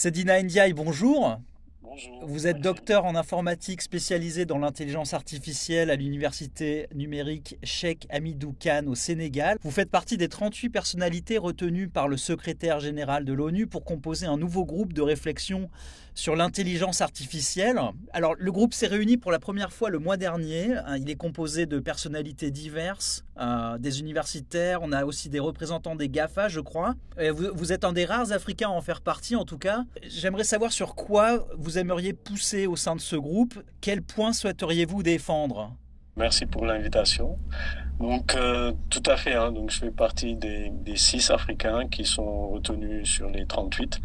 Sedina Ndiaye, bonjour. Bonjour. Vous êtes docteur en informatique spécialisé dans l'intelligence artificielle à l'université numérique Cheikh Hamidou Khan au Sénégal. Vous faites partie des 38 personnalités retenues par le secrétaire général de l'ONU pour composer un nouveau groupe de réflexion sur l'intelligence artificielle. Alors, le groupe s'est réuni pour la première fois le mois dernier. Il est composé de personnalités diverses, euh, des universitaires, on a aussi des représentants des GAFA, je crois. Vous, vous, êtes un des rares Africains à en faire partie, en tout cas. J'aimerais savoir sur quoi vous aimeriez pousser au sein de ce groupe. Quels points souhaiteriez-vous défendre? Merci pour l'invitation. Donc, euh, tout à fait. Hein, donc, je fais partie des, des six Africains qui sont retenus sur les 38.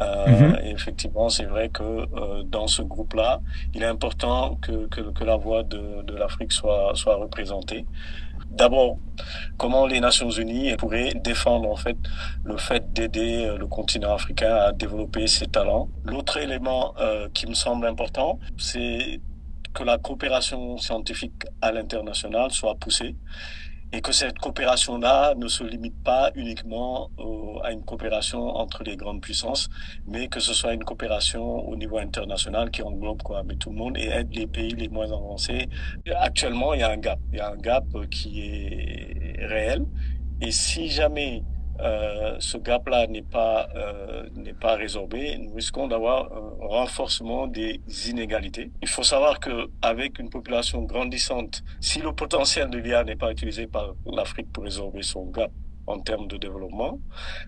Euh, mm-hmm. et effectivement, c'est vrai que euh, dans ce groupe-là, il est important que, que, que la voix de, de l'Afrique soit, soit représentée. D'abord, comment les Nations Unies pourraient défendre en fait le fait d'aider euh, le continent africain à développer ses talents. L'autre élément euh, qui me semble important, c'est que la coopération scientifique à l'international soit poussée et que cette coopération-là ne se limite pas uniquement à une coopération entre les grandes puissances, mais que ce soit une coopération au niveau international qui englobe quoi, mais tout le monde et aide les pays les moins avancés. Actuellement, il y a un gap, il y a un gap qui est réel, et si jamais euh, ce gap-là n'est pas euh, n'est pas résorbé, nous risquons d'avoir un renforcement des inégalités. Il faut savoir que avec une population grandissante, si le potentiel de l'IA n'est pas utilisé par l'Afrique pour résorber son gap en termes de développement,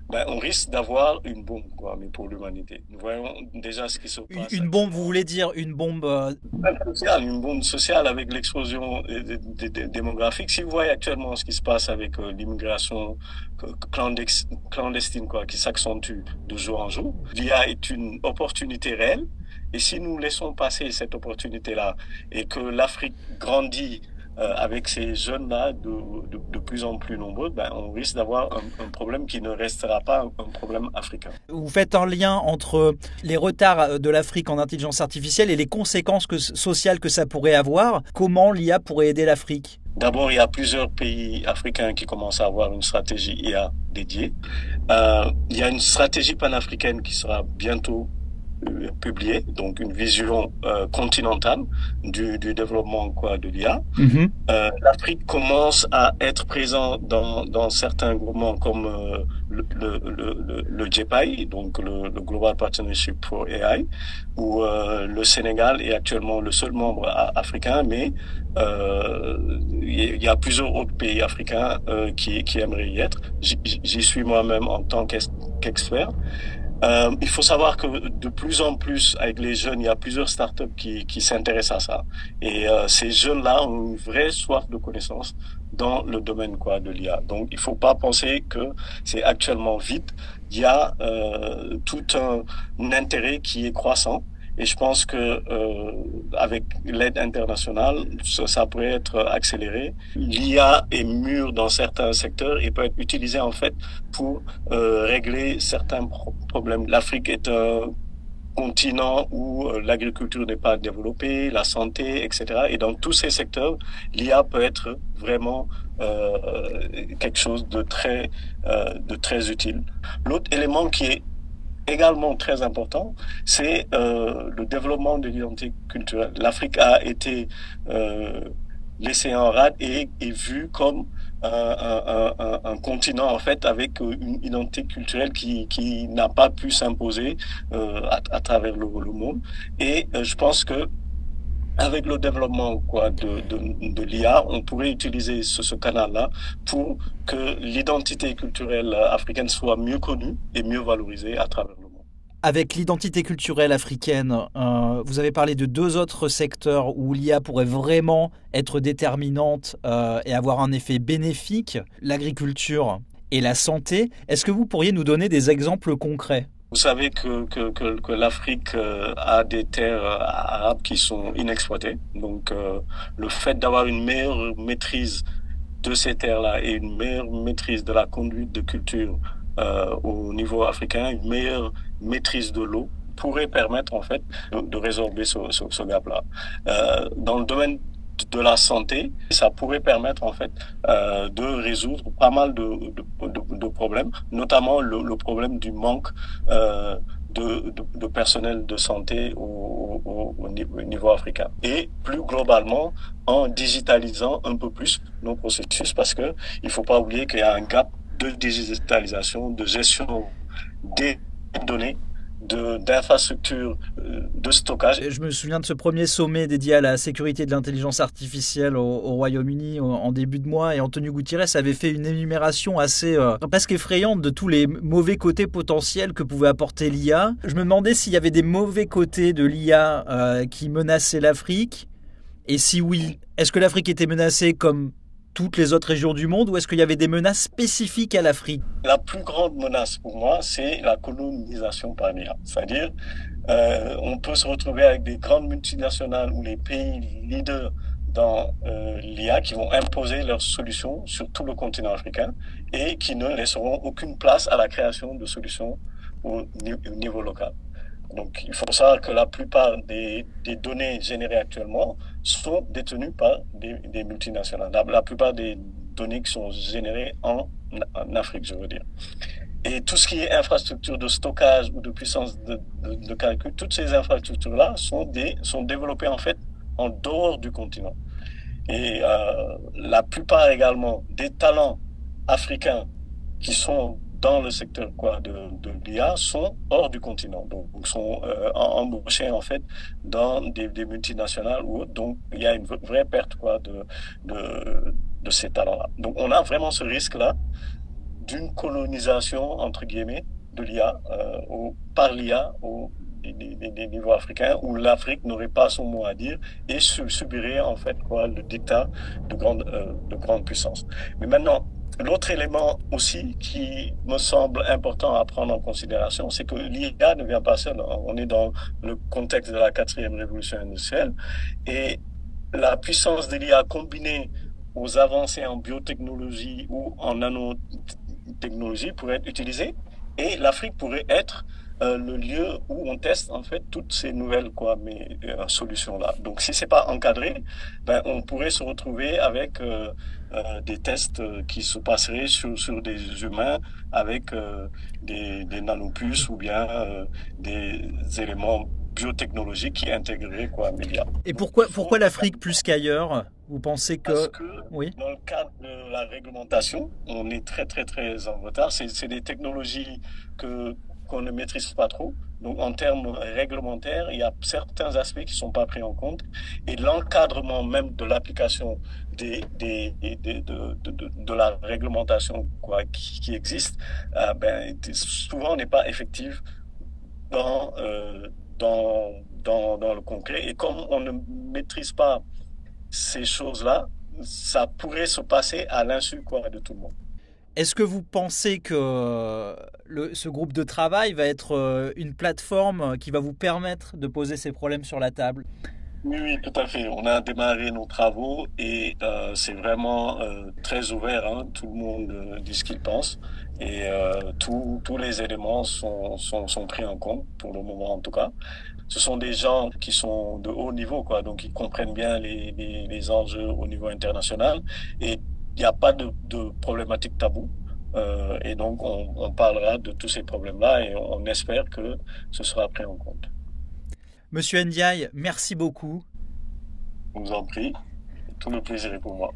ben, on risque d'avoir une bombe, quoi, mais pour l'humanité. Nous voyons déjà ce qui se passe. Une, bombe, vous voulez dire une bombe euh... sociale, une bombe sociale avec l'explosion démographique. Si vous voyez actuellement ce qui se passe avec euh, l'immigration clandestine, quoi, qui s'accentue de jour en jour, l'IA est une opportunité réelle. Et si nous laissons passer cette opportunité-là et que l'Afrique grandit euh, avec ces jeunes-là de, de, de, plus en plus nombreux, ben, on risque d'avoir un, un, problème qui ne restera pas un, un, problème africain. Vous faites un lien entre les retards de l'Afrique en intelligence artificielle et les conséquences que, sociales que ça pourrait avoir. Comment l'IA pourrait aider l'Afrique? D'abord, il y a plusieurs pays africains qui commencent à avoir une stratégie IA dédiée. Euh, il y a une stratégie panafricaine qui sera bientôt publié, donc une vision euh, continentale du, du, développement quoi de l'IA. Mm -hmm. euh, L'Afrique commence à être présent dans, dans certains groupements comme euh, le, le, le, le GPAI, donc le, le, Global Partnership for AI, où euh, le Sénégal est actuellement le seul membre africain, mais il y a plusieurs autres pays africains qui, qui aimeraient y être. J'y suis moi-même en tant qu'expert. Euh, il faut savoir que de plus en plus, avec les jeunes, il y a plusieurs startups qui, qui s'intéressent à ça. Et euh, ces jeunes-là ont une vraie soif de connaissances dans le domaine quoi de l'IA. Donc, il faut pas penser que c'est actuellement vide. Il y a euh, tout un, un intérêt qui est croissant. Et je pense que euh, avec l'aide internationale, ça, pourrait être accéléré. L'IA est mûre dans certains secteurs et peut être utilisée en fait pour euh, régler certains pro problèmes. L'Afrique est un continent où euh, l'agriculture n'est pas développée, la santé, etc. Et dans tous ces secteurs, l'IA peut être vraiment quelque chose de très, de très utile. L'autre élément qui est également très important, c'est euh, le développement de l'identité culturelle. L'Afrique a été euh, laissée en rade et vue comme un, un, continent en fait avec une identité culturelle qui, n'a pas pu s'imposer euh, à, travers le, le monde. Et euh, je pense que avec le développement de, l'IA, on pourrait utiliser ce, ce canal-là pour que l'identité culturelle africaine soit mieux connue et mieux valorisée à travers le monde. Avec l'identité culturelle africaine, euh, vous avez parlé de deux autres secteurs où l'IA pourrait vraiment être déterminante euh, et avoir un effet bénéfique, l'agriculture et la santé. Est-ce que vous pourriez nous donner des exemples concrets? Vous savez que, que, que, que l'Afrique euh, a des terres euh, arabes qui sont inexploitées. Donc euh, le fait d'avoir une meilleure maîtrise de ces terres-là et une meilleure maîtrise de la conduite de culture euh, au niveau africain, une meilleure maîtrise de l'eau pourrait permettre en fait de, de résorber ce, ce, ce gap-là. Euh, dans le domaine de la santé, ça pourrait permettre en fait euh, de résoudre pas mal de, de, de, de problèmes, notamment le, le, problème du manque euh, de, de, personnel de santé au, au, au, niveau africain. Et plus globalement, en digitalisant un peu plus nos processus, parce que il faut pas oublier qu'il y a un gap de digitalisation, de gestion des données d'infrastructures de, de, stockage. Je me souviens de ce premier sommet dédié à la sécurité de l'intelligence artificielle au, au Royaume-Uni en début de mois et Antonio Gutiérrez avait fait une énumération assez euh, presque effrayante de tous les mauvais côtés potentiels que pouvait apporter l'IA. Je me demandais s'il y avait des mauvais côtés de l'IA euh, qui menaçaient l'Afrique et si oui, est-ce que l'Afrique était menacée comme toutes les autres régions du monde ou est-ce qu'il y avait des menaces spécifiques à l'Afrique? La plus grande menace pour moi, c'est la colonisation par l'IA. C'est-à-dire, euh, on peut se retrouver avec des grandes multinationales ou les pays leaders dans euh, l'IA qui vont imposer leurs solutions sur tout le continent africain et qui ne laisseront aucune place à la création de solutions au niveau local. Donc, il faut savoir que la plupart des, des données générées actuellement sont détenues par des, multinationales. La, plupart des données qui sont générées en, Afrique, je veux dire. Et tout ce qui est infrastructure de stockage ou de puissance de, calcul, toutes ces infrastructures-là sont, sont développées en fait en dehors du continent. Et euh, la plupart également des talents africains qui sont dans le secteur quoi de, de l'IA sont hors du continent, donc sont euh, embauchés en fait dans des, des multinationales ou donc il y a une vraie perte quoi de de, de ces talents-là. Donc on a vraiment ce risque-là d'une colonisation entre guillemets de l'IA euh, par l'IA au des, des, des, niveaux africains où l'Afrique n'aurait pas son mot à dire et subirait en fait quoi le dictat de grande euh, de grande puissance. Mais maintenant L'autre élément aussi qui me semble important à prendre en considération, c'est que l'IA ne vient pas seul. On est dans le contexte de la quatrième révolution industrielle et la puissance de l'IA combinée aux avancées en biotechnologie ou en nanotechnologie pourrait être utilisée et l'Afrique pourrait être euh, le lieu où on teste en fait toutes ces nouvelles quoi mais euh, solutions là. Donc si c'est pas encadré, ben on pourrait se retrouver avec euh, euh des tests euh, qui se passeraient sur sur des humains avec euh, des, des nanopuces ou bien des éléments biotechnologiques qui intégreraient quoi médias. Et pourquoi pourquoi l'Afrique plus qu'ailleurs? Vous pensez que... Parce que oui. dans le cadre de la réglementation, on est très très très en retard. C'est des technologies que qu'on ne maîtrise pas trop. Donc, en termes réglementaires, il y a certains aspects qui sont pas pris en compte. Et l'encadrement même de l'application des, des, des, de, de, de, de, la réglementation quoi, qui, existe, euh, ben, souvent n'est pas effective dans, euh, dans, dans, dans le concret. Et comme on ne maîtrise pas ces choses-là, ça pourrait se passer à l'insu de tout le monde. Est-ce que vous pensez que euh, ce groupe de travail va être euh, une plateforme qui va vous permettre de poser ces problèmes sur la table? Oui, tout à fait. On a démarré nos travaux et euh, c'est vraiment euh, très ouvert. Hein. Tout le monde euh, dit ce qu'il pense et euh, tous les éléments sont, pris en compte pour le moment en tout cas. Ce sont des gens qui sont de haut niveau, donc ils comprennent bien les, les, enjeux au niveau international et n'y a pas de, de problématique taboue. Euh, et donc, on, on, parlera de tous ces problèmes-là et on, on, espère que ce sera pris en compte. Monsieur Ndiaye, merci beaucoup. Je vous en prie. Tout le plaisir est pour moi.